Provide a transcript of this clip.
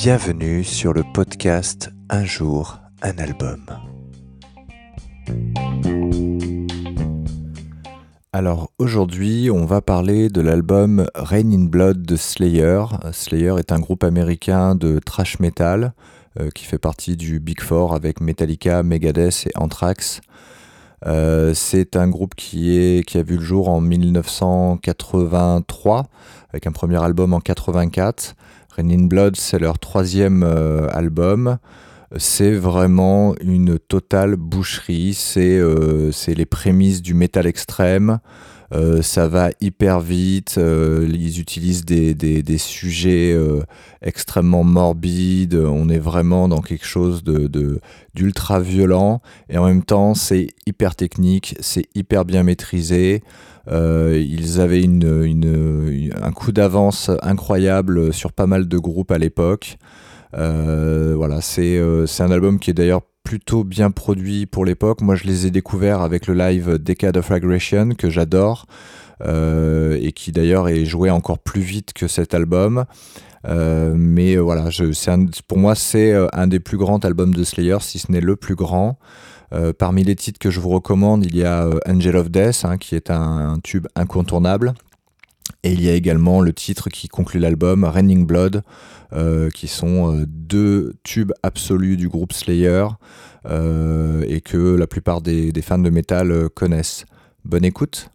Bienvenue sur le podcast Un jour, un album. Alors aujourd'hui, on va parler de l'album Rain in Blood de Slayer. Slayer est un groupe américain de thrash metal euh, qui fait partie du Big Four avec Metallica, Megadeth et Anthrax. Euh, c'est un groupe qui, a vu le jour en 1983 avec un premier album en 84. Rain in Blood, c'est leur troisième euh, album. C'est vraiment une totale boucherie. C'est les prémices du métal extrême. Euh, ça va hyper vite, euh, ils utilisent des, des, sujets euh, extrêmement morbides, on est vraiment dans quelque chose de, d'ultra violent, et en même temps c'est hyper technique, c'est hyper bien maîtrisé. ils avaient une, une, un coup d'avance incroyable sur pas mal de groupes à l'époque. voilà, c'est, c'est un album qui est d'ailleurs plutôt bien produit pour l'époque. Moi, je les ai découverts avec le live Decade of Aggression que j'adore euh, et qui d'ailleurs est joué encore plus vite que cet album. Euh, mais euh, voilà, pour moi, c'est un des plus grands albums de Slayer, si ce n'est le plus grand. parmi les titres que je vous recommande, il y a Angel of Death, hein, qui est un, tube incontournable. Et il y a également le titre qui conclut l'album, Raining Blood, euh, qui sont euh, deux tubes absolus du groupe Slayer euh, et que la plupart des, des fans de métal connaissent. Bonne écoute